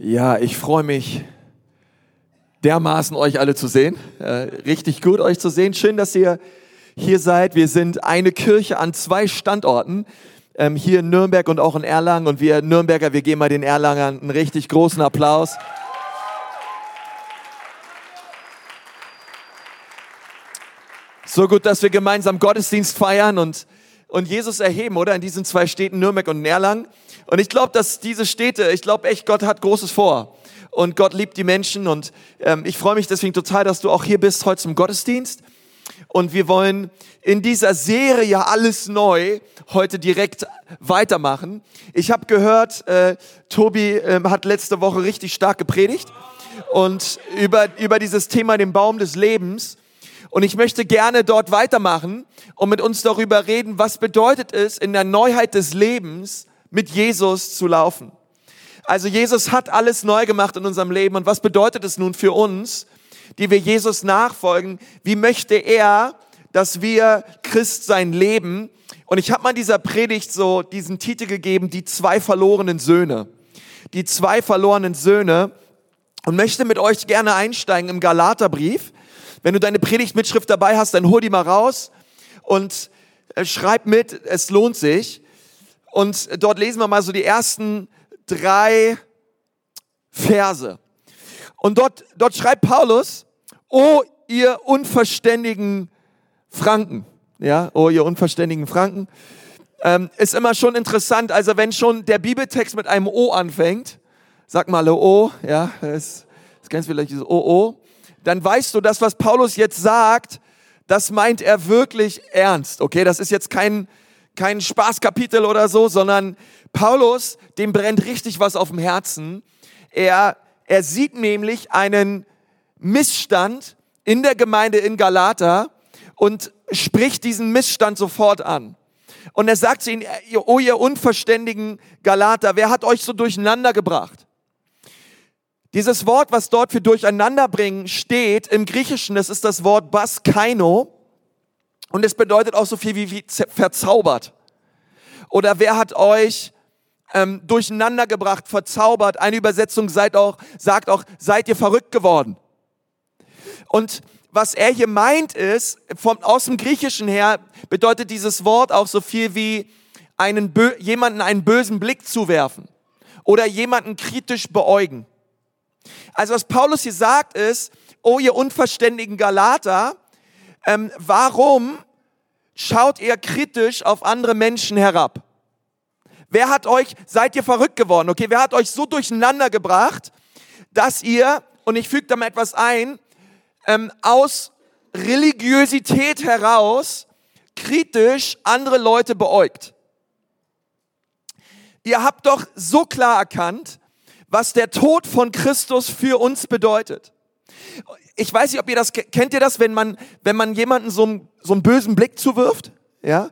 Ja, ich freue mich dermaßen, euch alle zu sehen. Äh, richtig gut, euch zu sehen. Schön, dass ihr hier seid. Wir sind eine Kirche an zwei Standorten. Ähm, hier in Nürnberg und auch in Erlangen. Und wir Nürnberger, wir geben mal den Erlangern einen richtig großen Applaus. So gut, dass wir gemeinsam Gottesdienst feiern und, und Jesus erheben, oder? In diesen zwei Städten, Nürnberg und Erlangen. Und ich glaube, dass diese Städte, ich glaube echt, Gott hat Großes vor. Und Gott liebt die Menschen. Und ähm, ich freue mich deswegen total, dass du auch hier bist heute zum Gottesdienst. Und wir wollen in dieser Serie alles neu heute direkt weitermachen. Ich habe gehört, äh, Tobi äh, hat letzte Woche richtig stark gepredigt und über, über dieses Thema den Baum des Lebens. Und ich möchte gerne dort weitermachen und mit uns darüber reden, was bedeutet es in der Neuheit des Lebens, mit Jesus zu laufen. Also Jesus hat alles neu gemacht in unserem Leben. Und was bedeutet es nun für uns, die wir Jesus nachfolgen? Wie möchte er, dass wir Christ sein leben? Und ich habe mal dieser Predigt so diesen Titel gegeben, die zwei verlorenen Söhne. Die zwei verlorenen Söhne. Und möchte mit euch gerne einsteigen im Galaterbrief. Wenn du deine Predigtmitschrift dabei hast, dann hol die mal raus und äh, schreib mit, es lohnt sich. Und dort lesen wir mal so die ersten drei Verse. Und dort, dort schreibt Paulus, oh ihr unverständigen Franken, ja, oh ihr unverständigen Franken, ähm, ist immer schon interessant, also wenn schon der Bibeltext mit einem O anfängt, sag mal O, ja, das kennst du vielleicht dieses O, O, dann weißt du, das, was Paulus jetzt sagt, das meint er wirklich ernst, okay, das ist jetzt kein, kein Spaßkapitel oder so, sondern Paulus, dem brennt richtig was auf dem Herzen. Er, er sieht nämlich einen Missstand in der Gemeinde in Galata und spricht diesen Missstand sofort an. Und er sagt zu ihnen, oh ihr unverständigen Galater, wer hat euch so durcheinander gebracht? Dieses Wort, was dort für Durcheinanderbringen steht, im Griechischen, das ist das Wort Baskaino. Und es bedeutet auch so viel wie, wie verzaubert. Oder wer hat euch ähm, durcheinander gebracht, verzaubert? Eine Übersetzung seid auch, sagt auch, seid ihr verrückt geworden? Und was er hier meint ist, vom, aus dem Griechischen her bedeutet dieses Wort auch so viel wie einen, jemanden einen bösen Blick zuwerfen oder jemanden kritisch beäugen. Also was Paulus hier sagt ist, oh ihr unverständigen Galater, ähm, warum schaut ihr kritisch auf andere Menschen herab? Wer hat euch, seid ihr verrückt geworden? Okay, wer hat euch so durcheinander gebracht, dass ihr, und ich füge da mal etwas ein, ähm, aus Religiosität heraus kritisch andere Leute beäugt? Ihr habt doch so klar erkannt, was der Tod von Christus für uns bedeutet ich weiß nicht, ob ihr das kennt ihr das, wenn man wenn man jemanden so einen so einen bösen Blick zuwirft, ja?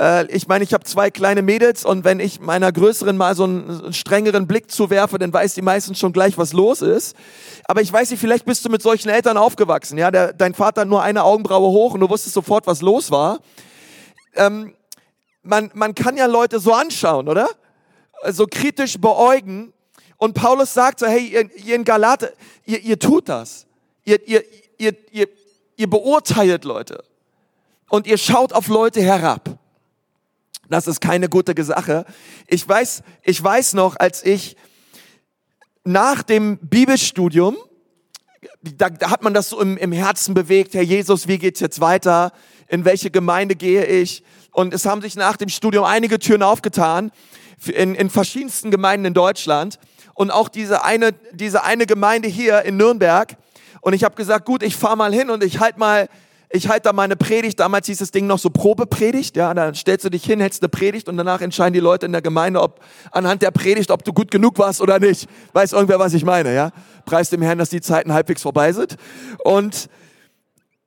Äh, ich meine, ich habe zwei kleine Mädels und wenn ich meiner größeren mal so einen, einen strengeren Blick zuwerfe, dann weiß die meistens schon gleich, was los ist. Aber ich weiß nicht, vielleicht bist du mit solchen Eltern aufgewachsen, ja? Der, dein Vater hat nur eine Augenbraue hoch und du wusstest sofort, was los war. Ähm, man, man kann ja Leute so anschauen, oder? So kritisch beäugen. Und Paulus sagt so, hey, ihr, ihr in Galate, ihr, ihr tut das. Ihr, ihr, ihr, ihr, ihr beurteilt Leute und ihr schaut auf Leute herab. Das ist keine gute Sache. Ich weiß, ich weiß noch, als ich nach dem Bibelstudium, da, da hat man das so im, im Herzen bewegt, Herr Jesus, wie geht's jetzt weiter? In welche Gemeinde gehe ich? Und es haben sich nach dem Studium einige Türen aufgetan in, in verschiedensten Gemeinden in Deutschland. Und auch diese eine, diese eine Gemeinde hier in Nürnberg, und ich habe gesagt, gut, ich fahre mal hin und ich halt mal, ich halte da meine Predigt. Damals hieß das Ding noch so Probepredigt. Ja, dann stellst du dich hin, hältst eine Predigt und danach entscheiden die Leute in der Gemeinde, ob anhand der Predigt, ob du gut genug warst oder nicht. Weiß irgendwer, was ich meine? Ja, preis dem Herrn, dass die Zeiten halbwegs vorbei sind. Und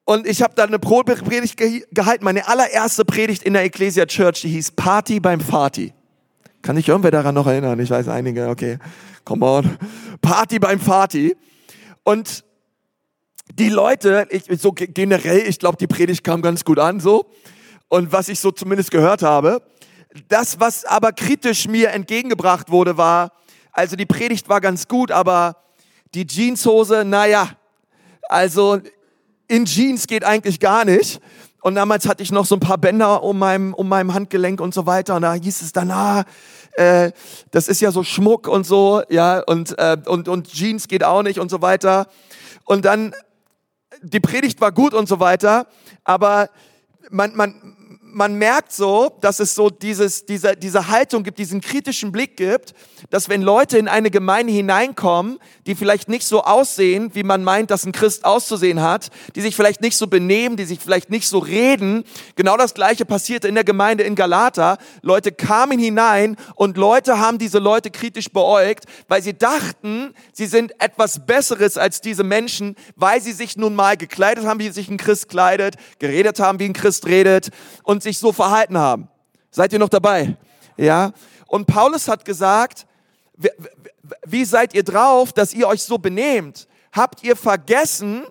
und ich habe da eine Probepredigt gehalten. Meine allererste Predigt in der Ecclesia Church, die hieß Party beim Fati. Kann sich irgendwer daran noch erinnern? Ich weiß einige. Okay, come on. Party beim Fati. Und die Leute, ich, so generell, ich glaube, die Predigt kam ganz gut an, so. Und was ich so zumindest gehört habe, das, was aber kritisch mir entgegengebracht wurde, war, also die Predigt war ganz gut, aber die Jeanshose, naja, also in Jeans geht eigentlich gar nicht. Und damals hatte ich noch so ein paar Bänder um meinem, um meinem Handgelenk und so weiter. Und da hieß es dann, ah, äh, das ist ja so Schmuck und so, ja, und, äh, und, und Jeans geht auch nicht und so weiter. Und dann, die Predigt war gut und so weiter, aber man, man, man merkt so, dass es so dieses, diese, diese Haltung gibt, diesen kritischen Blick gibt, dass wenn Leute in eine Gemeinde hineinkommen, die vielleicht nicht so aussehen, wie man meint, dass ein Christ auszusehen hat, die sich vielleicht nicht so benehmen, die sich vielleicht nicht so reden, genau das Gleiche passierte in der Gemeinde in Galata. Leute kamen hinein und Leute haben diese Leute kritisch beäugt, weil sie dachten, sie sind etwas Besseres als diese Menschen, weil sie sich nun mal gekleidet haben, wie sich ein Christ kleidet, geredet haben, wie ein Christ redet und sich so verhalten haben. Seid ihr noch dabei? Ja? Und Paulus hat gesagt, wie seid ihr drauf, dass ihr euch so benehmt? Habt ihr vergessen,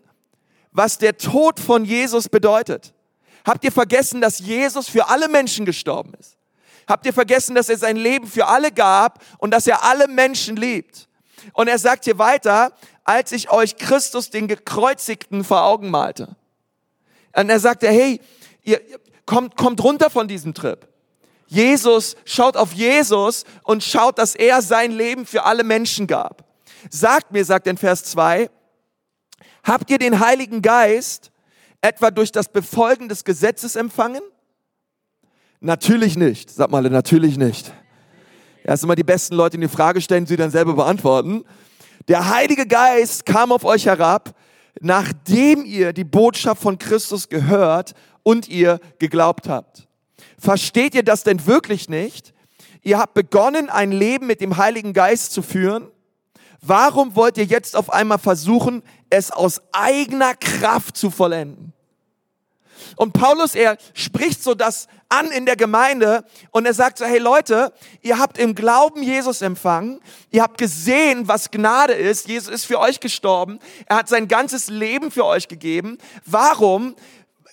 was der Tod von Jesus bedeutet? Habt ihr vergessen, dass Jesus für alle Menschen gestorben ist? Habt ihr vergessen, dass er sein Leben für alle gab und dass er alle Menschen liebt? Und er sagt hier weiter, als ich euch Christus den Gekreuzigten vor Augen malte. Und er sagte, hey, ihr, kommt, kommt runter von diesem Trip. Jesus, schaut auf Jesus und schaut, dass er sein Leben für alle Menschen gab. Sagt mir, sagt in Vers 2, habt ihr den Heiligen Geist etwa durch das Befolgen des Gesetzes empfangen? Natürlich nicht. Sag mal, natürlich nicht. Sind immer die besten Leute, die die Frage stellen, sie dann selber beantworten. Der Heilige Geist kam auf euch herab, nachdem ihr die Botschaft von Christus gehört und ihr geglaubt habt. Versteht ihr das denn wirklich nicht? Ihr habt begonnen, ein Leben mit dem Heiligen Geist zu führen. Warum wollt ihr jetzt auf einmal versuchen, es aus eigener Kraft zu vollenden? Und Paulus, er spricht so das an in der Gemeinde und er sagt so, hey Leute, ihr habt im Glauben Jesus empfangen, ihr habt gesehen, was Gnade ist, Jesus ist für euch gestorben, er hat sein ganzes Leben für euch gegeben. Warum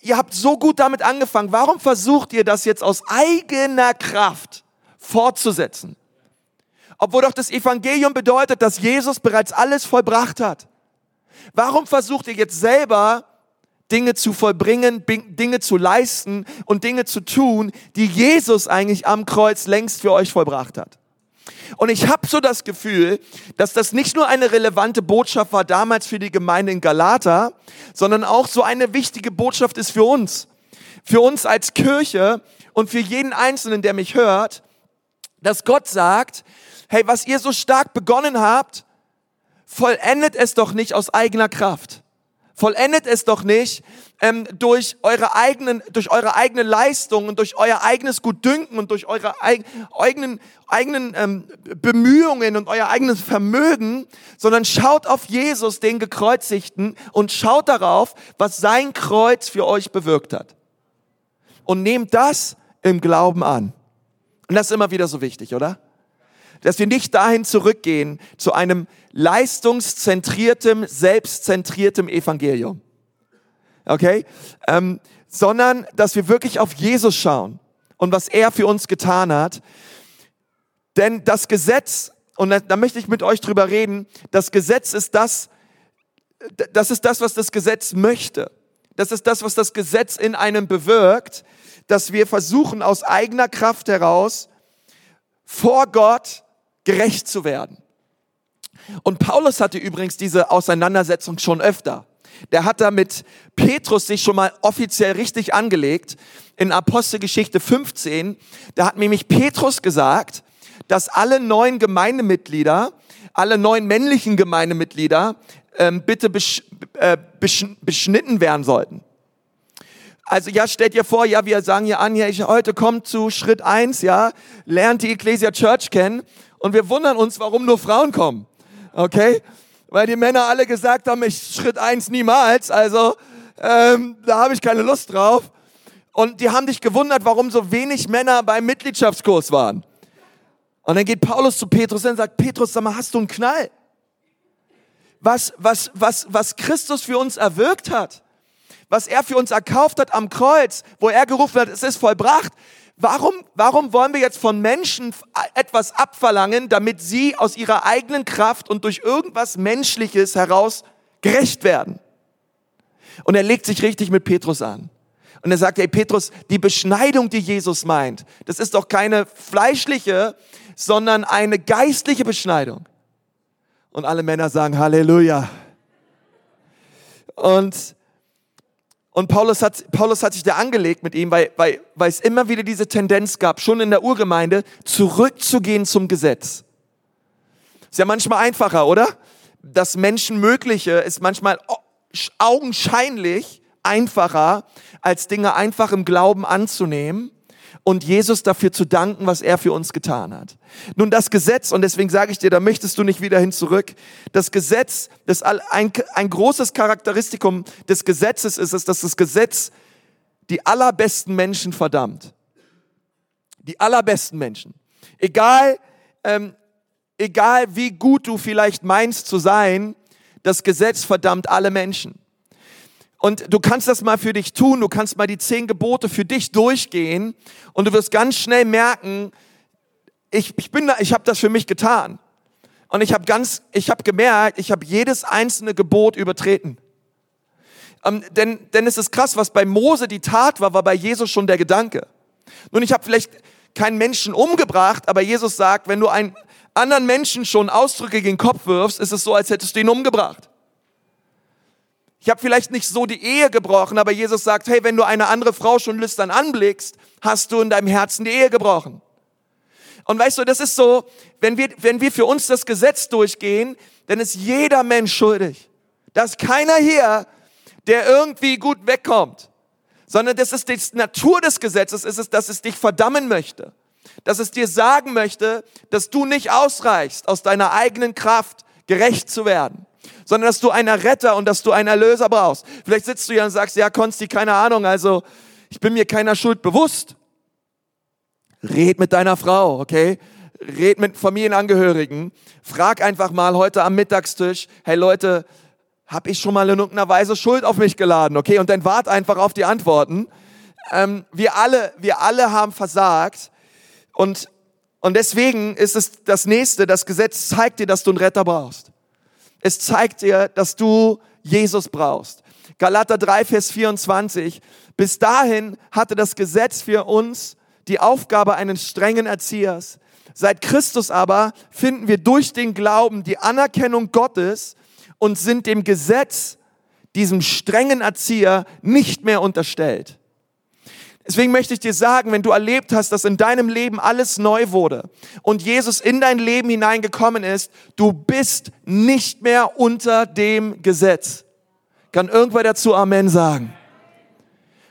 ihr habt so gut damit angefangen, warum versucht ihr das jetzt aus eigener Kraft fortzusetzen? Obwohl doch das Evangelium bedeutet, dass Jesus bereits alles vollbracht hat. Warum versucht ihr jetzt selber Dinge zu vollbringen, Dinge zu leisten und Dinge zu tun, die Jesus eigentlich am Kreuz längst für euch vollbracht hat? Und ich habe so das Gefühl, dass das nicht nur eine relevante Botschaft war damals für die Gemeinde in Galata, sondern auch so eine wichtige Botschaft ist für uns. Für uns als Kirche und für jeden Einzelnen, der mich hört, dass Gott sagt, hey, was ihr so stark begonnen habt, vollendet es doch nicht aus eigener Kraft. Vollendet es doch nicht ähm, durch eure eigenen, durch eure eigene Leistung und durch euer eigenes Gutdünken und durch eure eig eigenen, eigenen ähm, Bemühungen und euer eigenes Vermögen, sondern schaut auf Jesus, den Gekreuzigten, und schaut darauf, was sein Kreuz für euch bewirkt hat. Und nehmt das im Glauben an. Und das ist immer wieder so wichtig, oder? Dass wir nicht dahin zurückgehen zu einem leistungszentriertem, selbstzentriertem Evangelium. Okay? Ähm, sondern, dass wir wirklich auf Jesus schauen und was er für uns getan hat. Denn das Gesetz, und da, da möchte ich mit euch drüber reden, das Gesetz ist das, das ist das, was das Gesetz möchte. Das ist das, was das Gesetz in einem bewirkt, dass wir versuchen, aus eigener Kraft heraus vor Gott gerecht zu werden. Und Paulus hatte übrigens diese Auseinandersetzung schon öfter. Der hat da mit Petrus sich schon mal offiziell richtig angelegt. In Apostelgeschichte 15, da hat nämlich Petrus gesagt, dass alle neuen Gemeindemitglieder, alle neuen männlichen Gemeindemitglieder ähm, bitte besch äh, besch beschnitten werden sollten. Also ja, stellt ihr vor, ja, wir sagen hier an, ja, ich heute kommt zu Schritt eins, ja, lernt die Ecclesia Church kennen und wir wundern uns, warum nur Frauen kommen. Okay? Weil die Männer alle gesagt haben, ich Schritt eins niemals, also ähm, da habe ich keine Lust drauf. Und die haben dich gewundert, warum so wenig Männer beim Mitgliedschaftskurs waren. Und dann geht Paulus zu Petrus und sagt, Petrus, sag mal, hast du einen Knall? Was, was, was, was Christus für uns erwirkt hat, was er für uns erkauft hat am Kreuz, wo er gerufen hat, es ist vollbracht, Warum, warum wollen wir jetzt von Menschen etwas abverlangen, damit sie aus ihrer eigenen Kraft und durch irgendwas Menschliches heraus gerecht werden? Und er legt sich richtig mit Petrus an. Und er sagt, hey Petrus, die Beschneidung, die Jesus meint, das ist doch keine fleischliche, sondern eine geistliche Beschneidung. Und alle Männer sagen Halleluja. Und und Paulus hat, Paulus hat sich da angelegt mit ihm, weil, weil, weil es immer wieder diese Tendenz gab, schon in der Urgemeinde, zurückzugehen zum Gesetz. Ist ja manchmal einfacher, oder? Das Menschenmögliche ist manchmal augenscheinlich einfacher, als Dinge einfach im Glauben anzunehmen und Jesus dafür zu danken, was er für uns getan hat. Nun das Gesetz, und deswegen sage ich dir, da möchtest du nicht wieder hin zurück, das Gesetz, das ein, ein großes Charakteristikum des Gesetzes ist es, dass das Gesetz die allerbesten Menschen verdammt. Die allerbesten Menschen. Egal, ähm, egal wie gut du vielleicht meinst zu sein, das Gesetz verdammt alle Menschen. Und du kannst das mal für dich tun, du kannst mal die zehn Gebote für dich durchgehen und du wirst ganz schnell merken, ich, ich bin da, ich habe das für mich getan. Und ich habe ganz, ich habe gemerkt, ich habe jedes einzelne Gebot übertreten. Ähm, denn, denn es ist krass, was bei Mose die Tat war, war bei Jesus schon der Gedanke. Nun, ich habe vielleicht keinen Menschen umgebracht, aber Jesus sagt, wenn du einen anderen Menschen schon Ausdrücke gegen den Kopf wirfst, ist es so, als hättest du ihn umgebracht. Ich habe vielleicht nicht so die Ehe gebrochen, aber Jesus sagt, hey, wenn du eine andere Frau schon lüstern anblickst, hast du in deinem Herzen die Ehe gebrochen. Und weißt du, das ist so, wenn wir, wenn wir für uns das Gesetz durchgehen, dann ist jeder Mensch schuldig. Da ist keiner hier, der irgendwie gut wegkommt, sondern das ist die Natur des Gesetzes, ist es, dass es dich verdammen möchte. Dass es dir sagen möchte, dass du nicht ausreichst, aus deiner eigenen Kraft gerecht zu werden sondern dass du einen Retter und dass du einen Erlöser brauchst. Vielleicht sitzt du hier und sagst, ja, Konsti, keine Ahnung, also ich bin mir keiner Schuld bewusst. Red mit deiner Frau, okay? Red mit Familienangehörigen. Frag einfach mal heute am Mittagstisch, hey Leute, habe ich schon mal in irgendeiner Weise Schuld auf mich geladen, okay? Und dann wart einfach auf die Antworten. Ähm, wir alle, wir alle haben versagt und und deswegen ist es das nächste, das Gesetz zeigt dir, dass du einen Retter brauchst. Es zeigt dir, dass du Jesus brauchst. Galater 3, Vers 24. Bis dahin hatte das Gesetz für uns die Aufgabe eines strengen Erziehers. Seit Christus aber finden wir durch den Glauben die Anerkennung Gottes und sind dem Gesetz, diesem strengen Erzieher, nicht mehr unterstellt. Deswegen möchte ich dir sagen, wenn du erlebt hast, dass in deinem Leben alles neu wurde und Jesus in dein Leben hineingekommen ist, du bist nicht mehr unter dem Gesetz. Kann irgendwer dazu Amen sagen?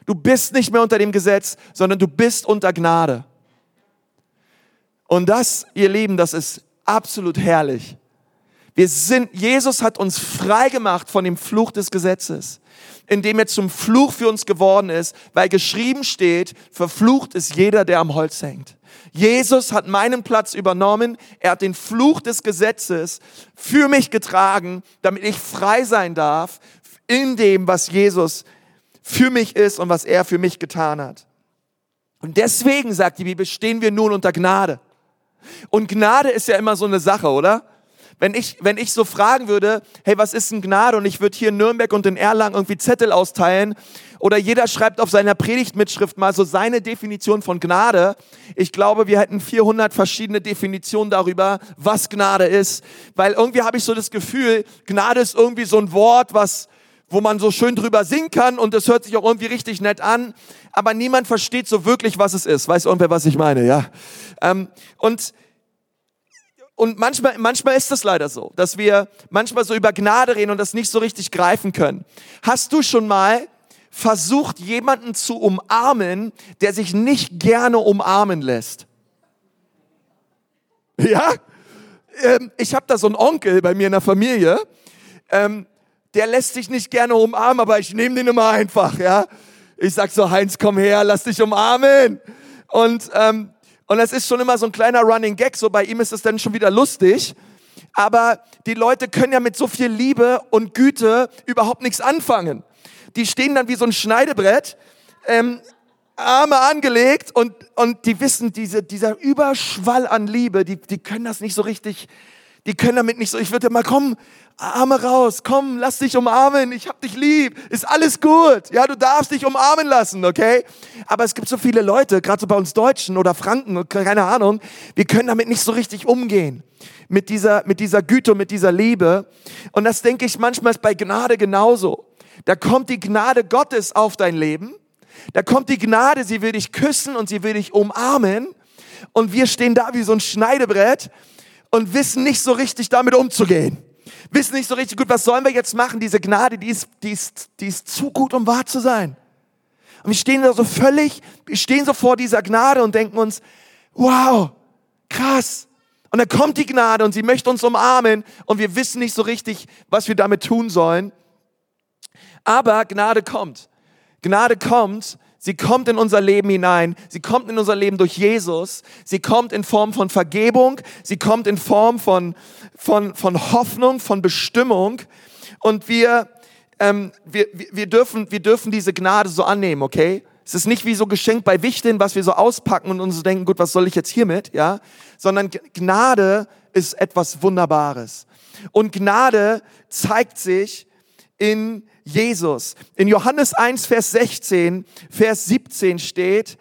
Du bist nicht mehr unter dem Gesetz, sondern du bist unter Gnade. Und das, ihr Lieben, das ist absolut herrlich. Wir sind, Jesus hat uns frei gemacht von dem Fluch des Gesetzes in dem er zum Fluch für uns geworden ist, weil geschrieben steht, verflucht ist jeder, der am Holz hängt. Jesus hat meinen Platz übernommen. Er hat den Fluch des Gesetzes für mich getragen, damit ich frei sein darf in dem, was Jesus für mich ist und was er für mich getan hat. Und deswegen, sagt die Bibel, stehen wir nun unter Gnade. Und Gnade ist ja immer so eine Sache, oder? Wenn ich, wenn ich so fragen würde, hey, was ist denn Gnade? Und ich würde hier in Nürnberg und in Erlangen irgendwie Zettel austeilen oder jeder schreibt auf seiner Predigtmitschrift mal so seine Definition von Gnade. Ich glaube, wir hätten 400 verschiedene Definitionen darüber, was Gnade ist. Weil irgendwie habe ich so das Gefühl, Gnade ist irgendwie so ein Wort, was, wo man so schön drüber singen kann und es hört sich auch irgendwie richtig nett an, aber niemand versteht so wirklich, was es ist. Weiß irgendwer, was ich meine, ja? Ähm, und und manchmal, manchmal ist es leider so, dass wir manchmal so über Gnade reden und das nicht so richtig greifen können. Hast du schon mal versucht, jemanden zu umarmen, der sich nicht gerne umarmen lässt? Ja? Ähm, ich habe da so einen Onkel bei mir in der Familie, ähm, der lässt sich nicht gerne umarmen, aber ich nehme den immer einfach, ja. Ich sag so, Heinz, komm her, lass dich umarmen. Und ähm, und das ist schon immer so ein kleiner Running Gag, so bei ihm ist es dann schon wieder lustig. Aber die Leute können ja mit so viel Liebe und Güte überhaupt nichts anfangen. Die stehen dann wie so ein Schneidebrett. Ähm, Arme angelegt und, und die wissen, diese, dieser Überschwall an Liebe, die, die können das nicht so richtig, die können damit nicht so, ich würde mal, komm, Arme raus, komm, lass dich umarmen, ich hab dich lieb, ist alles gut. Ja, du darfst dich umarmen lassen, okay? Aber es gibt so viele Leute, gerade so bei uns Deutschen oder Franken, keine Ahnung, wir können damit nicht so richtig umgehen. Mit dieser, mit dieser Güte, mit dieser Liebe. Und das denke ich manchmal ist bei Gnade genauso. Da kommt die Gnade Gottes auf dein Leben. Da kommt die Gnade, sie will dich küssen und sie will dich umarmen. Und wir stehen da wie so ein Schneidebrett und wissen nicht so richtig damit umzugehen wissen nicht so richtig gut, was sollen wir jetzt machen? Diese Gnade, die ist, die ist, die ist zu gut, um wahr zu sein. Und wir stehen da so völlig, wir stehen so vor dieser Gnade und denken uns, wow, krass. Und dann kommt die Gnade und sie möchte uns umarmen und wir wissen nicht so richtig, was wir damit tun sollen. Aber Gnade kommt. Gnade kommt Sie kommt in unser Leben hinein. Sie kommt in unser Leben durch Jesus. Sie kommt in Form von Vergebung. Sie kommt in Form von, von, von Hoffnung, von Bestimmung. Und wir, ähm, wir, wir, dürfen, wir dürfen diese Gnade so annehmen, okay? Es ist nicht wie so Geschenk bei Wichteln, was wir so auspacken und uns denken, gut, was soll ich jetzt hiermit, ja? Sondern Gnade ist etwas Wunderbares. Und Gnade zeigt sich in Jesus. In Johannes 1, Vers 16, Vers 17 steht,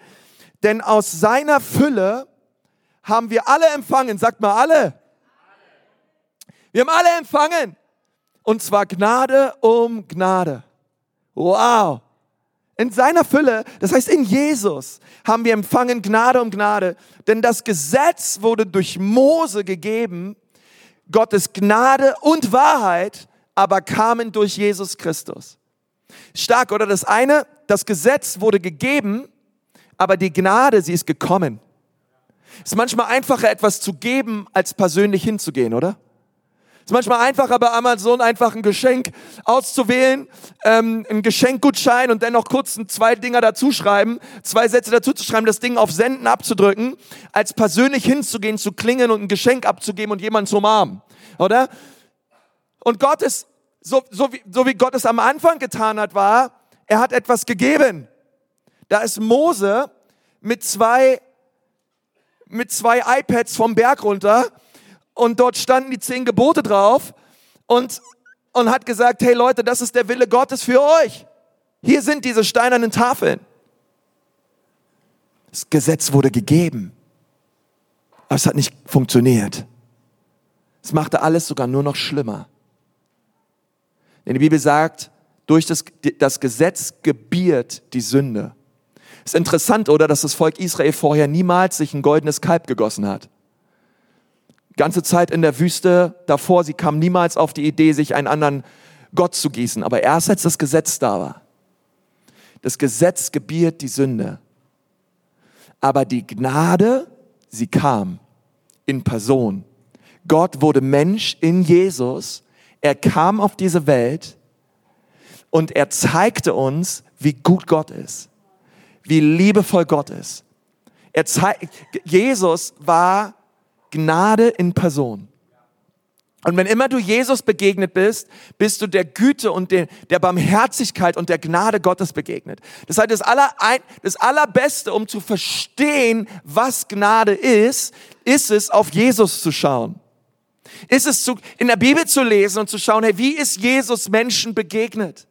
denn aus seiner Fülle haben wir alle empfangen. Sagt mal alle. Wir haben alle empfangen. Und zwar Gnade um Gnade. Wow. In seiner Fülle, das heißt in Jesus, haben wir empfangen Gnade um Gnade. Denn das Gesetz wurde durch Mose gegeben. Gottes Gnade und Wahrheit aber kamen durch Jesus Christus. Stark, oder? Das eine, das Gesetz wurde gegeben, aber die Gnade, sie ist gekommen. Es ist manchmal einfacher, etwas zu geben, als persönlich hinzugehen, oder? Es ist manchmal einfacher, bei Amazon einfach ein Geschenk auszuwählen, ähm, ein Geschenkgutschein und dann noch kurz zwei Dinger dazuschreiben, zwei Sätze dazuzuschreiben, das Ding auf Senden abzudrücken, als persönlich hinzugehen, zu klingen und ein Geschenk abzugeben und jemanden zu umarmen, oder? Und Gott ist, so, so, wie, so wie Gott es am Anfang getan hat, war, er hat etwas gegeben. Da ist Mose mit zwei, mit zwei iPads vom Berg runter und dort standen die zehn Gebote drauf und, und hat gesagt, hey Leute, das ist der Wille Gottes für euch. Hier sind diese steinernen Tafeln. Das Gesetz wurde gegeben, aber es hat nicht funktioniert. Es machte alles sogar nur noch schlimmer. Denn die Bibel sagt, durch das, das Gesetz gebiert die Sünde. Ist interessant, oder, dass das Volk Israel vorher niemals sich ein goldenes Kalb gegossen hat. Ganze Zeit in der Wüste davor, sie kam niemals auf die Idee, sich einen anderen Gott zu gießen. Aber erst als das Gesetz da war. Das Gesetz gebiert die Sünde. Aber die Gnade, sie kam in Person. Gott wurde Mensch in Jesus er kam auf diese Welt und er zeigte uns, wie gut Gott ist, wie liebevoll Gott ist. Er zeigt, Jesus war Gnade in Person. Und wenn immer du Jesus begegnet bist, bist du der Güte und der, Barmherzigkeit und der Gnade Gottes begegnet. Das heißt, das, aller, das Allerbeste, um zu verstehen, was Gnade ist, ist es, auf Jesus zu schauen. Ist es zu, in der Bibel zu lesen und zu schauen, hey, wie ist Jesus Menschen begegnet?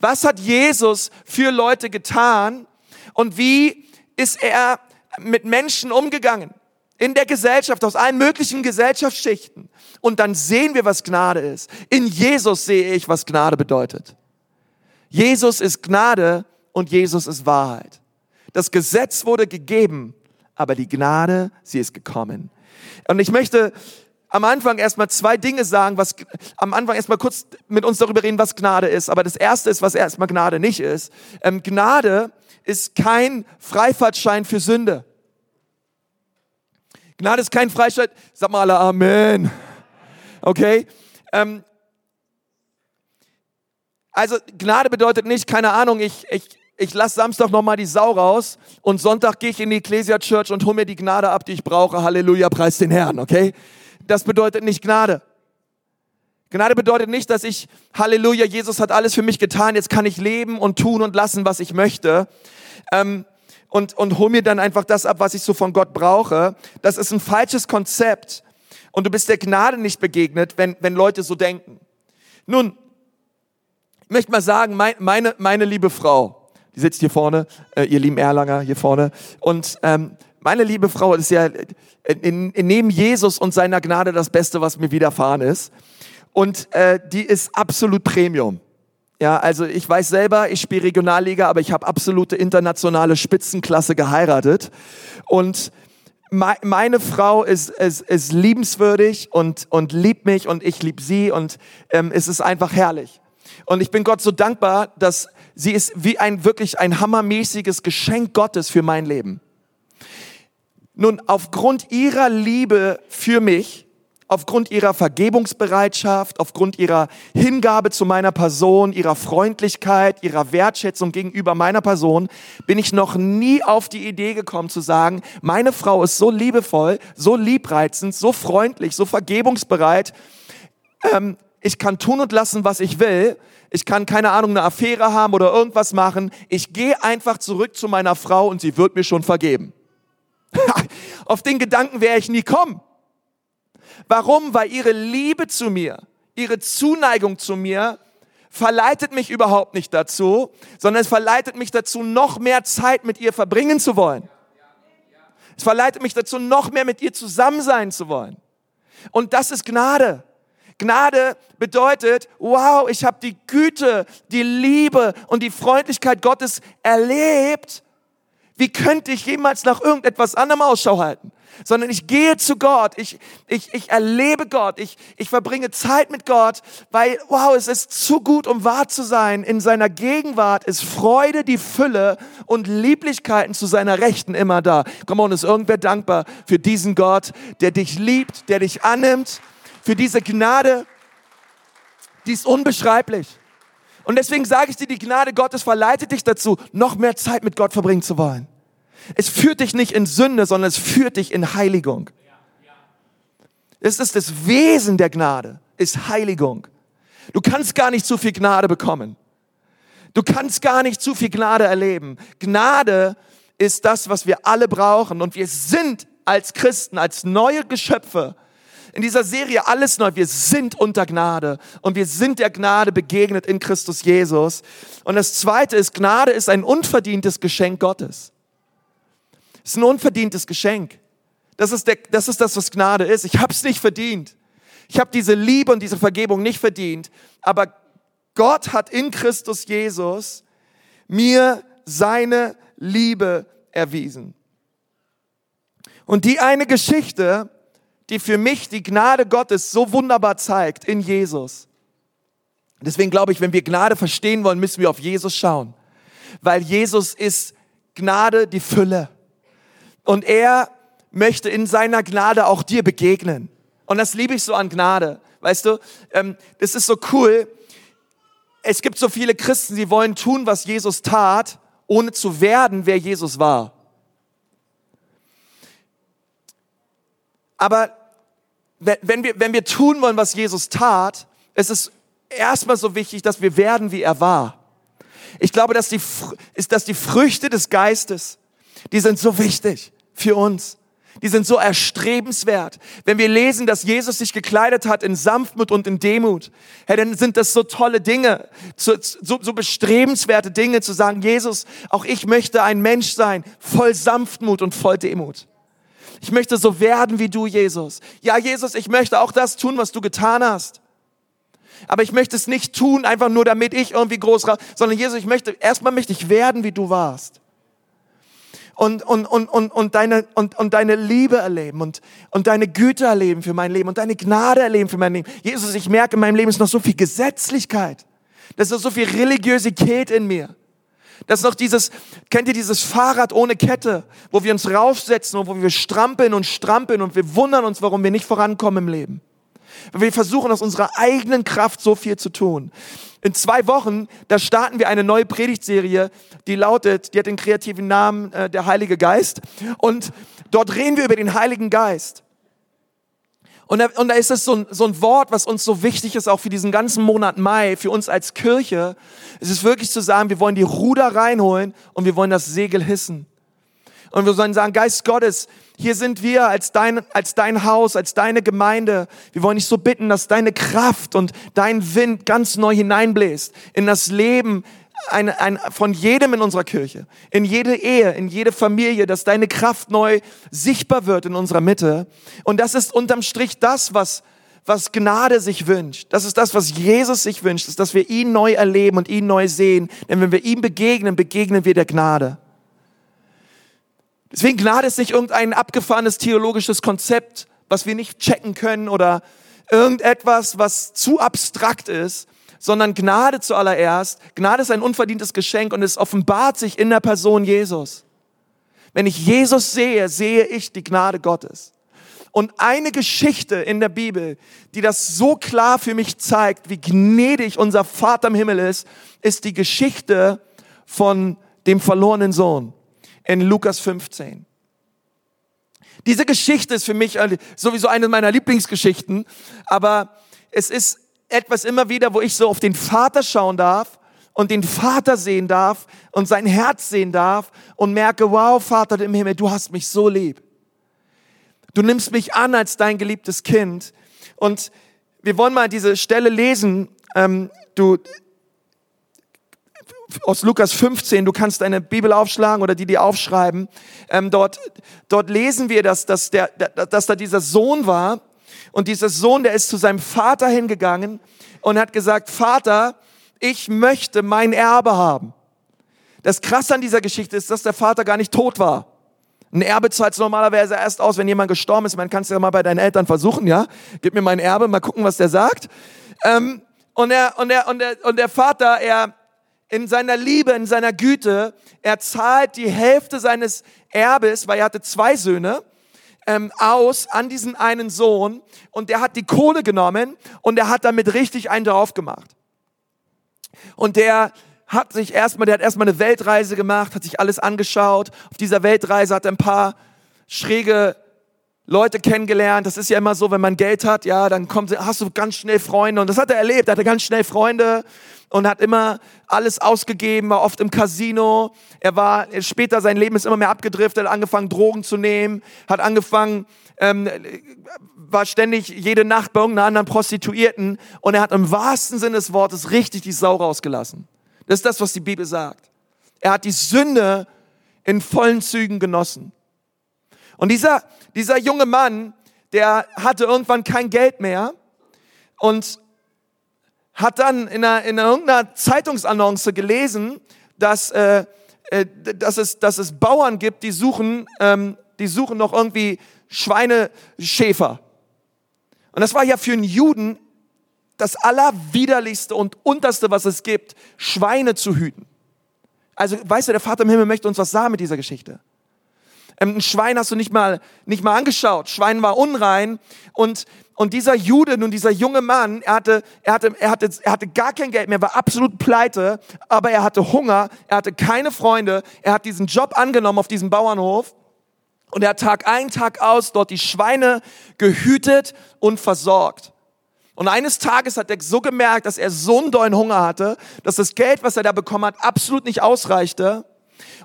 Was hat Jesus für Leute getan? Und wie ist er mit Menschen umgegangen? In der Gesellschaft, aus allen möglichen Gesellschaftsschichten. Und dann sehen wir, was Gnade ist. In Jesus sehe ich, was Gnade bedeutet. Jesus ist Gnade und Jesus ist Wahrheit. Das Gesetz wurde gegeben, aber die Gnade, sie ist gekommen. Und ich möchte am Anfang erstmal zwei Dinge sagen, was am Anfang erstmal kurz mit uns darüber reden, was Gnade ist. Aber das erste ist, was erstmal Gnade nicht ist. Ähm, Gnade ist kein Freifahrtschein für Sünde. Gnade ist kein Freischein. Sag mal alle Amen. Okay? Ähm, also Gnade bedeutet nicht, keine Ahnung, ich, ich, ich lasse Samstag nochmal die Sau raus und Sonntag gehe ich in die Ecclesia Church und hole mir die Gnade ab, die ich brauche. Halleluja, preis den Herrn, okay? Das bedeutet nicht Gnade. Gnade bedeutet nicht, dass ich, Halleluja, Jesus hat alles für mich getan, jetzt kann ich leben und tun und lassen, was ich möchte. Ähm, und, und hol mir dann einfach das ab, was ich so von Gott brauche. Das ist ein falsches Konzept. Und du bist der Gnade nicht begegnet, wenn, wenn Leute so denken. Nun, ich möchte mal sagen, mein, meine, meine liebe Frau, die sitzt hier vorne, äh, ihr lieben Erlanger hier vorne. Und ähm, meine liebe Frau ist ja in, in, neben Jesus und seiner Gnade das Beste, was mir widerfahren ist. Und äh, die ist absolut Premium. Ja, also ich weiß selber, ich spiele Regionalliga, aber ich habe absolute internationale Spitzenklasse geheiratet. Und me meine Frau ist, ist, ist liebenswürdig und, und liebt mich und ich liebe sie und ähm, es ist einfach herrlich. Und ich bin Gott so dankbar, dass sie ist wie ein wirklich ein hammermäßiges Geschenk Gottes für mein Leben. Nun, aufgrund ihrer Liebe für mich aufgrund ihrer Vergebungsbereitschaft, aufgrund ihrer Hingabe zu meiner Person, ihrer Freundlichkeit, ihrer Wertschätzung gegenüber meiner Person, bin ich noch nie auf die Idee gekommen zu sagen, meine Frau ist so liebevoll, so liebreizend, so freundlich, so vergebungsbereit. Ähm, ich kann tun und lassen, was ich will. Ich kann keine Ahnung, eine Affäre haben oder irgendwas machen. Ich gehe einfach zurück zu meiner Frau und sie wird mir schon vergeben. auf den Gedanken wäre ich nie kommen. Warum? Weil ihre Liebe zu mir, ihre Zuneigung zu mir verleitet mich überhaupt nicht dazu, sondern es verleitet mich dazu, noch mehr Zeit mit ihr verbringen zu wollen. Es verleitet mich dazu, noch mehr mit ihr zusammen sein zu wollen. Und das ist Gnade. Gnade bedeutet, wow, ich habe die Güte, die Liebe und die Freundlichkeit Gottes erlebt. Wie könnte ich jemals nach irgendetwas anderem Ausschau halten? sondern ich gehe zu Gott, ich, ich, ich erlebe Gott, ich, ich verbringe Zeit mit Gott, weil, wow, es ist zu gut, um wahr zu sein. In seiner Gegenwart ist Freude, die Fülle und Lieblichkeiten zu seiner Rechten immer da. Komm on, ist irgendwer dankbar für diesen Gott, der dich liebt, der dich annimmt, für diese Gnade, die ist unbeschreiblich. Und deswegen sage ich dir, die Gnade Gottes verleitet dich dazu, noch mehr Zeit mit Gott verbringen zu wollen. Es führt dich nicht in Sünde, sondern es führt dich in Heiligung. Es ist das Wesen der Gnade, ist Heiligung. Du kannst gar nicht zu viel Gnade bekommen. Du kannst gar nicht zu viel Gnade erleben. Gnade ist das, was wir alle brauchen. Und wir sind als Christen, als neue Geschöpfe in dieser Serie alles neu. Wir sind unter Gnade und wir sind der Gnade begegnet in Christus Jesus. Und das zweite ist, Gnade ist ein unverdientes Geschenk Gottes. Ist ein unverdientes Geschenk. Das ist, der, das ist das, was Gnade ist. Ich habe es nicht verdient. Ich habe diese Liebe und diese Vergebung nicht verdient. Aber Gott hat in Christus Jesus mir seine Liebe erwiesen. Und die eine Geschichte, die für mich die Gnade Gottes so wunderbar zeigt in Jesus. Deswegen glaube ich, wenn wir Gnade verstehen wollen, müssen wir auf Jesus schauen. Weil Jesus ist Gnade die Fülle. Und er möchte in seiner Gnade auch dir begegnen. Und das liebe ich so an Gnade. Weißt du, ähm, das ist so cool. Es gibt so viele Christen, die wollen tun, was Jesus tat, ohne zu werden, wer Jesus war. Aber wenn wir, wenn wir tun wollen, was Jesus tat, ist es erstmal so wichtig, dass wir werden, wie er war. Ich glaube, dass die, ist, dass die Früchte des Geistes, die sind so wichtig für uns. Die sind so erstrebenswert. Wenn wir lesen, dass Jesus sich gekleidet hat in Sanftmut und in Demut, hey, dann sind das so tolle Dinge, so, so, so bestrebenswerte Dinge zu sagen, Jesus, auch ich möchte ein Mensch sein, voll Sanftmut und voll Demut. Ich möchte so werden wie du, Jesus. Ja, Jesus, ich möchte auch das tun, was du getan hast. Aber ich möchte es nicht tun, einfach nur damit ich irgendwie groß raus, sondern Jesus, ich möchte, erstmal möchte ich werden, wie du warst und, und, und, und, und, deine, und, und deine Liebe erleben und, und deine Güte erleben für mein Leben und deine Gnade erleben für mein Leben. Jesus, ich merke, in meinem Leben ist noch so viel Gesetzlichkeit. Da ist noch so viel Religiosität in mir. Das ist noch dieses, kennt ihr dieses Fahrrad ohne Kette, wo wir uns raufsetzen und wo wir strampeln und strampeln und wir wundern uns, warum wir nicht vorankommen im Leben. Weil wir versuchen aus unserer eigenen Kraft so viel zu tun. In zwei Wochen, da starten wir eine neue Predigtserie, die lautet, die hat den kreativen Namen äh, der Heilige Geist. Und dort reden wir über den Heiligen Geist. Und da, und da ist es so ein, so ein Wort, was uns so wichtig ist, auch für diesen ganzen Monat Mai, für uns als Kirche. Es ist wirklich zu sagen, wir wollen die Ruder reinholen und wir wollen das Segel hissen. Und wir sollen sagen, Geist Gottes, hier sind wir als dein, als dein Haus, als deine Gemeinde. Wir wollen dich so bitten, dass deine Kraft und dein Wind ganz neu hineinbläst in das Leben ein, ein, von jedem in unserer Kirche, in jede Ehe, in jede Familie, dass deine Kraft neu sichtbar wird in unserer Mitte. Und das ist unterm Strich das, was, was Gnade sich wünscht. Das ist das, was Jesus sich wünscht, ist, dass wir ihn neu erleben und ihn neu sehen. Denn wenn wir ihm begegnen, begegnen wir der Gnade. Deswegen Gnade ist nicht irgendein abgefahrenes theologisches Konzept, was wir nicht checken können oder irgendetwas, was zu abstrakt ist, sondern Gnade zuallererst. Gnade ist ein unverdientes Geschenk und es offenbart sich in der Person Jesus. Wenn ich Jesus sehe, sehe ich die Gnade Gottes. Und eine Geschichte in der Bibel, die das so klar für mich zeigt, wie gnädig unser Vater im Himmel ist, ist die Geschichte von dem verlorenen Sohn in Lukas 15. Diese Geschichte ist für mich sowieso eine meiner Lieblingsgeschichten, aber es ist etwas immer wieder, wo ich so auf den Vater schauen darf und den Vater sehen darf und sein Herz sehen darf und merke, wow, Vater im Himmel, du hast mich so lieb. Du nimmst mich an als dein geliebtes Kind. Und wir wollen mal diese Stelle lesen. Ähm, du, aus Lukas 15, du kannst deine Bibel aufschlagen oder die die aufschreiben. Ähm, dort, dort lesen wir, dass, dass, der, dass da dieser Sohn war und dieser Sohn, der ist zu seinem Vater hingegangen und hat gesagt, Vater, ich möchte mein Erbe haben. Das Krasse an dieser Geschichte ist, dass der Vater gar nicht tot war. Ein Erbe zahlt normalerweise erst aus, wenn jemand gestorben ist. Man kann es ja mal bei deinen Eltern versuchen, ja? Gib mir mein Erbe, mal gucken, was der sagt. Ähm, und, der, und, der, und, der, und der Vater, er, in seiner Liebe, in seiner Güte, er zahlt die Hälfte seines Erbes, weil er hatte zwei Söhne, ähm, aus an diesen einen Sohn und der hat die Kohle genommen und er hat damit richtig einen drauf gemacht. Und der hat sich erstmal, der hat erstmal eine Weltreise gemacht, hat sich alles angeschaut. Auf dieser Weltreise hat er ein paar schräge Leute kennengelernt. Das ist ja immer so, wenn man Geld hat, ja, dann kommt, hast du ganz schnell Freunde. Und das hat er erlebt. Er hatte ganz schnell Freunde und hat immer alles ausgegeben, war oft im Casino. Er war später, sein Leben ist immer mehr abgedriftet, hat angefangen Drogen zu nehmen, hat angefangen, ähm, war ständig jede Nacht bei irgendeiner anderen Prostituierten und er hat im wahrsten Sinne des Wortes richtig die Sau rausgelassen. Das ist das, was die Bibel sagt. Er hat die Sünde in vollen Zügen genossen. Und dieser, dieser junge Mann, der hatte irgendwann kein Geld mehr und hat dann in, einer, in irgendeiner Zeitungsannonce gelesen, dass, äh, äh, dass, es, dass es Bauern gibt, die suchen, ähm, die suchen noch irgendwie Schweineschäfer. Und das war ja für einen Juden das allerwiderlichste und unterste, was es gibt, Schweine zu hüten. Also, weißt du, der Vater im Himmel möchte uns was sagen mit dieser Geschichte. Ähm, ein Schwein hast du nicht mal, nicht mal angeschaut. Schwein war unrein und und dieser Jude, nun dieser junge Mann, er hatte, er hatte, er hatte, er hatte gar kein Geld mehr, war absolut pleite, aber er hatte Hunger, er hatte keine Freunde, er hat diesen Job angenommen auf diesem Bauernhof und er hat Tag ein, Tag aus dort die Schweine gehütet und versorgt. Und eines Tages hat er so gemerkt, dass er so einen dollen Hunger hatte, dass das Geld, was er da bekommen hat, absolut nicht ausreichte.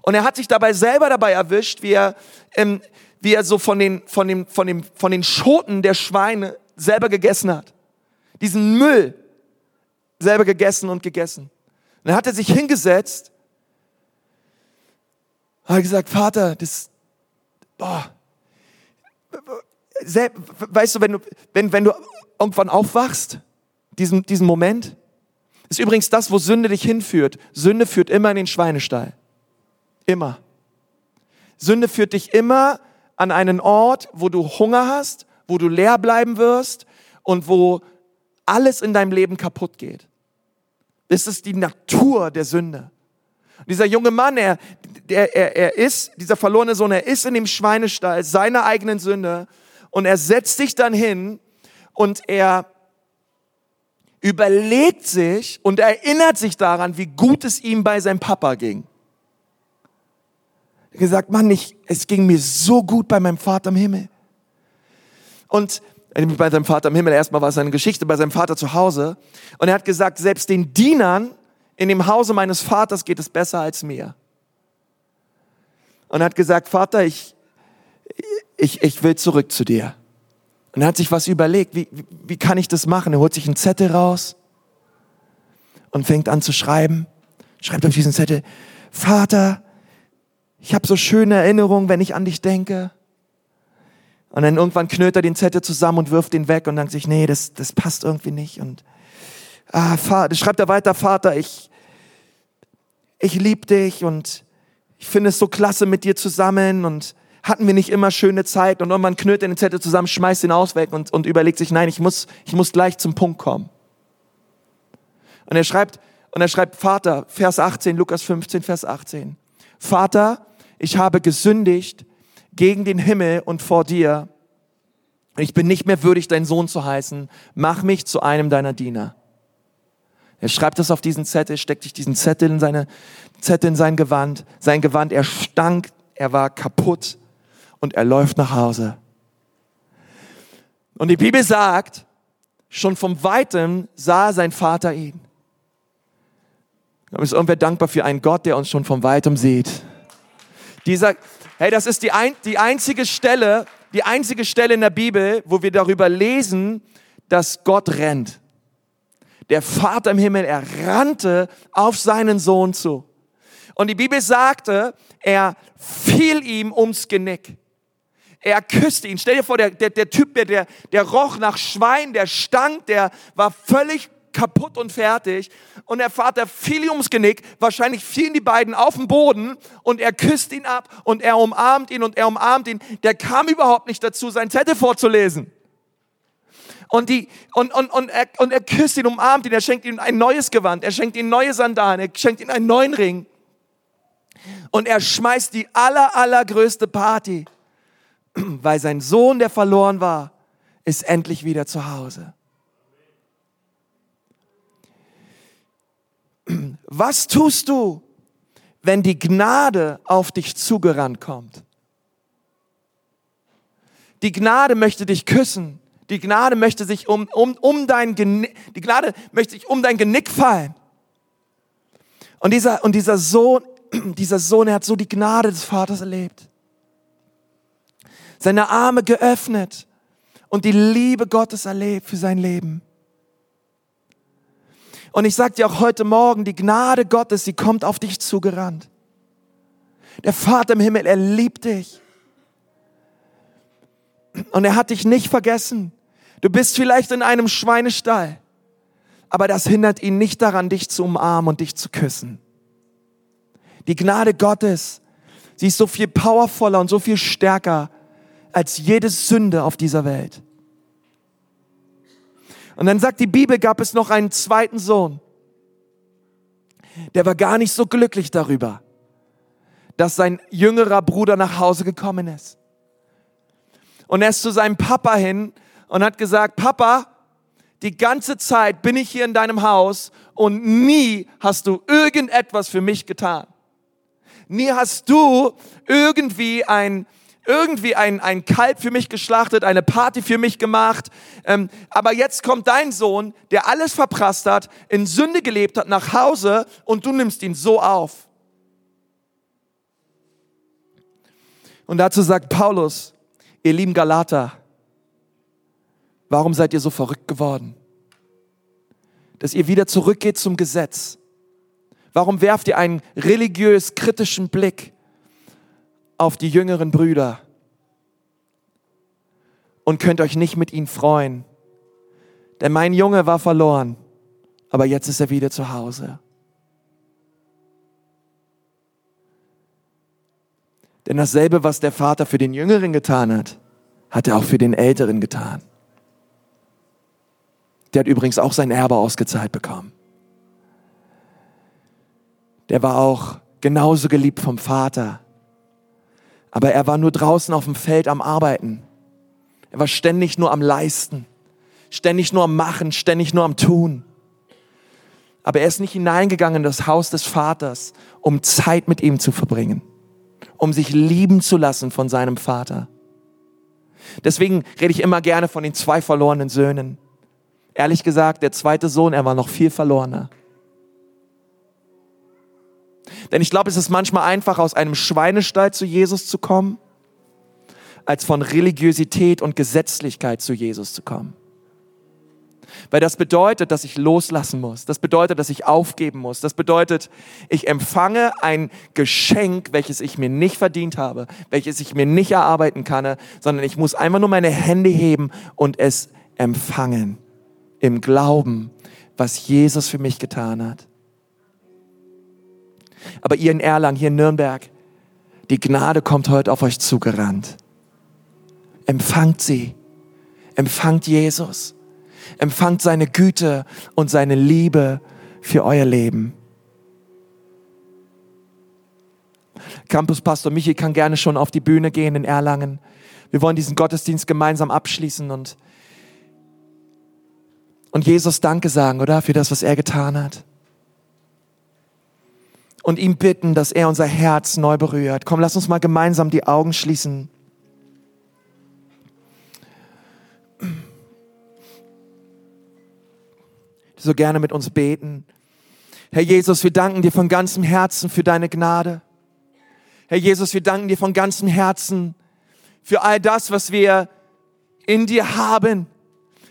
Und er hat sich dabei selber dabei erwischt, wie er, ähm, wie er so von den, von, dem, von, dem, von den Schoten der Schweine selber gegessen hat. Diesen Müll selber gegessen und gegessen. Und dann hat er sich hingesetzt hat gesagt, Vater, das, boah, weißt du, wenn du, wenn, wenn du irgendwann aufwachst, diesen, diesen Moment, ist übrigens das, wo Sünde dich hinführt. Sünde führt immer in den Schweinestall. Immer. Sünde führt dich immer an einen Ort, wo du Hunger hast, wo du leer bleiben wirst und wo alles in deinem Leben kaputt geht. Das ist die Natur der Sünde. Dieser junge Mann, er, er, er, er ist, dieser verlorene Sohn, er ist in dem Schweinestall seiner eigenen Sünde und er setzt sich dann hin und er überlegt sich und erinnert sich daran, wie gut es ihm bei seinem Papa ging gesagt, Mann, ich, es ging mir so gut bei meinem Vater im Himmel. Und äh, bei seinem Vater im Himmel, erstmal war es eine Geschichte bei seinem Vater zu Hause. Und er hat gesagt, selbst den Dienern in dem Hause meines Vaters geht es besser als mir. und hat gesagt, Vater, ich, ich, ich will zurück zu dir. Und er hat sich was überlegt, wie, wie, wie kann ich das machen? Er holt sich einen Zettel raus und fängt an zu schreiben. Schreibt auf diesen Zettel, Vater, ich habe so schöne Erinnerungen, wenn ich an dich denke. Und dann irgendwann knüllt er den Zettel zusammen und wirft ihn weg und denkt sich, nee, das, das passt irgendwie nicht. Und ah, Vater, schreibt er weiter, Vater, ich, ich liebe dich und ich finde es so klasse mit dir zusammen und hatten wir nicht immer schöne Zeit und irgendwann knüllt er den Zettel zusammen, schmeißt ihn aus weg und, und überlegt sich, nein, ich muss, ich muss gleich zum Punkt kommen. Und er schreibt, und er schreibt, Vater, Vers 18, Lukas 15, Vers 18. Vater, ich habe gesündigt gegen den Himmel und vor dir. Ich bin nicht mehr würdig, dein Sohn zu heißen. Mach mich zu einem deiner Diener. Er schreibt das auf diesen Zettel, steckt sich diesen Zettel in seine Zettel in sein Gewand. Sein Gewand, er stank, er war kaputt und er läuft nach Hause. Und die Bibel sagt, schon vom Weitem sah sein Vater ihn. Aber ist irgendwer dankbar für einen Gott, der uns schon vom Weitem sieht. Dieser, hey, das ist die, ein, die einzige Stelle, die einzige Stelle in der Bibel, wo wir darüber lesen, dass Gott rennt. Der Vater im Himmel, er rannte auf seinen Sohn zu. Und die Bibel sagte, er fiel ihm ums Genick. Er küsste ihn. Stell dir vor, der, der, der Typ, der, der, der roch nach Schwein, der stank, der war völlig kaputt und fertig. Und der Vater fiel ihm ums Genick. Wahrscheinlich fielen die beiden auf den Boden und er küsst ihn ab und er umarmt ihn und er umarmt ihn. Der kam überhaupt nicht dazu, sein Zettel vorzulesen. Und, die, und, und, und, er, und er küsst ihn, umarmt ihn, er schenkt ihm ein neues Gewand, er schenkt ihm neue Sandalen, er schenkt ihm einen neuen Ring. Und er schmeißt die aller, allergrößte Party, weil sein Sohn, der verloren war, ist endlich wieder zu Hause. Was tust du, wenn die Gnade auf dich zugerannt kommt? Die Gnade möchte dich küssen. Die Gnade möchte sich um, um, um dein Genick, die Gnade möchte sich um dein Genick fallen. Und dieser, und dieser Sohn, dieser Sohn, er hat so die Gnade des Vaters erlebt. Seine Arme geöffnet und die Liebe Gottes erlebt für sein Leben. Und ich sage dir auch heute Morgen, die Gnade Gottes, sie kommt auf dich zugerannt. Der Vater im Himmel, er liebt dich. Und er hat dich nicht vergessen. Du bist vielleicht in einem Schweinestall, aber das hindert ihn nicht daran, dich zu umarmen und dich zu küssen. Die Gnade Gottes, sie ist so viel powervoller und so viel stärker als jede Sünde auf dieser Welt. Und dann sagt die Bibel, gab es noch einen zweiten Sohn. Der war gar nicht so glücklich darüber, dass sein jüngerer Bruder nach Hause gekommen ist. Und er ist zu seinem Papa hin und hat gesagt, Papa, die ganze Zeit bin ich hier in deinem Haus und nie hast du irgendetwas für mich getan. Nie hast du irgendwie ein, irgendwie ein, ein Kalb für mich geschlachtet, eine Party für mich gemacht. Ähm, aber jetzt kommt dein Sohn, der alles verprasst hat, in Sünde gelebt hat, nach Hause und du nimmst ihn so auf. Und dazu sagt Paulus, ihr lieben Galater, warum seid ihr so verrückt geworden? Dass ihr wieder zurückgeht zum Gesetz. Warum werft ihr einen religiös kritischen Blick auf die jüngeren Brüder und könnt euch nicht mit ihnen freuen. Denn mein Junge war verloren, aber jetzt ist er wieder zu Hause. Denn dasselbe, was der Vater für den Jüngeren getan hat, hat er auch für den Älteren getan. Der hat übrigens auch sein Erbe ausgezahlt bekommen. Der war auch genauso geliebt vom Vater aber er war nur draußen auf dem Feld am Arbeiten. Er war ständig nur am Leisten, ständig nur am Machen, ständig nur am Tun. Aber er ist nicht hineingegangen in das Haus des Vaters, um Zeit mit ihm zu verbringen, um sich lieben zu lassen von seinem Vater. Deswegen rede ich immer gerne von den zwei verlorenen Söhnen. Ehrlich gesagt, der zweite Sohn, er war noch viel verlorener. Denn ich glaube, es ist manchmal einfach, aus einem Schweinestall zu Jesus zu kommen, als von Religiosität und Gesetzlichkeit zu Jesus zu kommen. Weil das bedeutet, dass ich loslassen muss. Das bedeutet, dass ich aufgeben muss. Das bedeutet, ich empfange ein Geschenk, welches ich mir nicht verdient habe, welches ich mir nicht erarbeiten kann, sondern ich muss einfach nur meine Hände heben und es empfangen. Im Glauben, was Jesus für mich getan hat. Aber ihr in Erlangen, hier in Nürnberg, die Gnade kommt heute auf euch zugerannt. Empfangt sie. Empfangt Jesus. Empfangt seine Güte und seine Liebe für euer Leben. Campuspastor Michi kann gerne schon auf die Bühne gehen in Erlangen. Wir wollen diesen Gottesdienst gemeinsam abschließen und, und Jesus Danke sagen, oder? Für das, was er getan hat. Und ihm bitten, dass er unser Herz neu berührt. Komm, lass uns mal gemeinsam die Augen schließen. so gerne mit uns beten. Herr Jesus, wir danken dir von ganzem Herzen für deine Gnade. Herr Jesus, wir danken dir von ganzem Herzen für all das, was wir in dir haben.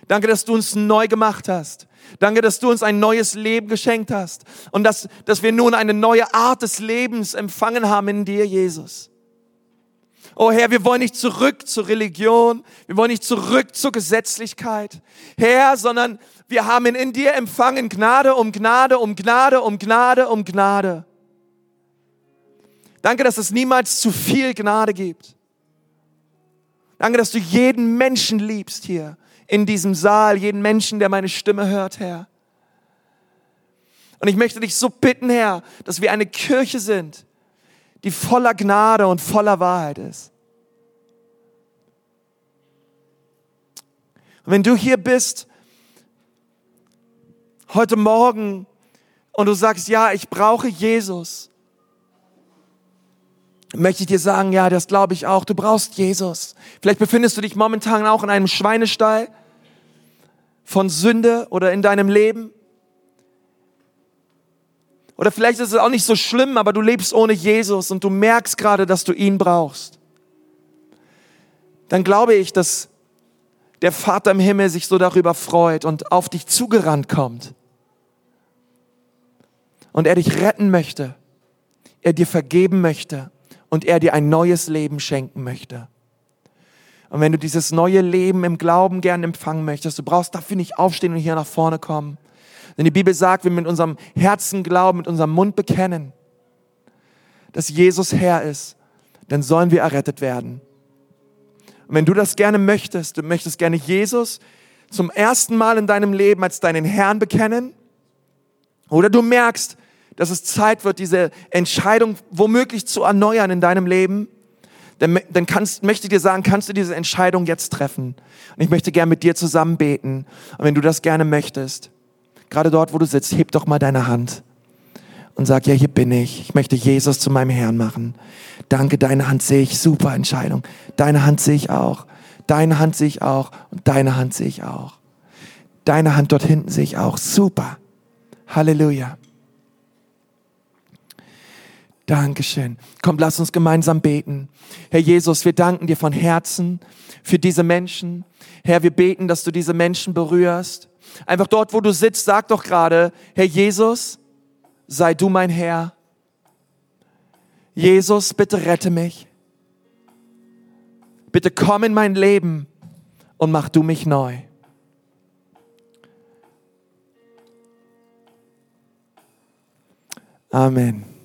Danke, dass du uns neu gemacht hast. Danke, dass du uns ein neues Leben geschenkt hast und dass, dass wir nun eine neue Art des Lebens empfangen haben in dir, Jesus. Oh Herr, wir wollen nicht zurück zur Religion, wir wollen nicht zurück zur Gesetzlichkeit, Herr, sondern wir haben in dir empfangen Gnade um Gnade um Gnade um Gnade um Gnade. Danke, dass es niemals zu viel Gnade gibt. Danke, dass du jeden Menschen liebst hier in diesem Saal, jeden Menschen, der meine Stimme hört, Herr. Und ich möchte dich so bitten, Herr, dass wir eine Kirche sind, die voller Gnade und voller Wahrheit ist. Und wenn du hier bist heute Morgen und du sagst, ja, ich brauche Jesus, möchte ich dir sagen, ja, das glaube ich auch, du brauchst Jesus. Vielleicht befindest du dich momentan auch in einem Schweinestall von Sünde oder in deinem Leben. Oder vielleicht ist es auch nicht so schlimm, aber du lebst ohne Jesus und du merkst gerade, dass du ihn brauchst. Dann glaube ich, dass der Vater im Himmel sich so darüber freut und auf dich zugerannt kommt und er dich retten möchte, er dir vergeben möchte und er dir ein neues Leben schenken möchte. Und wenn du dieses neue Leben im Glauben gern empfangen möchtest, du brauchst dafür nicht aufstehen und hier nach vorne kommen. Denn die Bibel sagt, wir mit unserem Herzen glauben, mit unserem Mund bekennen, dass Jesus Herr ist, dann sollen wir errettet werden. Und wenn du das gerne möchtest, du möchtest gerne Jesus zum ersten Mal in deinem Leben als deinen Herrn bekennen, oder du merkst, dass es Zeit wird, diese Entscheidung womöglich zu erneuern in deinem Leben, dann, dann kannst, möchte ich dir sagen, kannst du diese Entscheidung jetzt treffen. Und ich möchte gerne mit dir zusammen beten. Und wenn du das gerne möchtest, gerade dort, wo du sitzt, heb doch mal deine Hand und sag, ja, hier bin ich. Ich möchte Jesus zu meinem Herrn machen. Danke, deine Hand sehe ich. Super Entscheidung. Deine Hand sehe ich auch. Deine Hand sehe ich auch. Und deine Hand sehe ich auch. Deine Hand dort hinten sehe ich auch. Super. Halleluja. Dankeschön. Komm, lass uns gemeinsam beten. Herr Jesus, wir danken dir von Herzen für diese Menschen. Herr, wir beten, dass du diese Menschen berührst. Einfach dort, wo du sitzt, sag doch gerade, Herr Jesus, sei du mein Herr. Jesus, bitte rette mich. Bitte komm in mein Leben und mach du mich neu. Amen.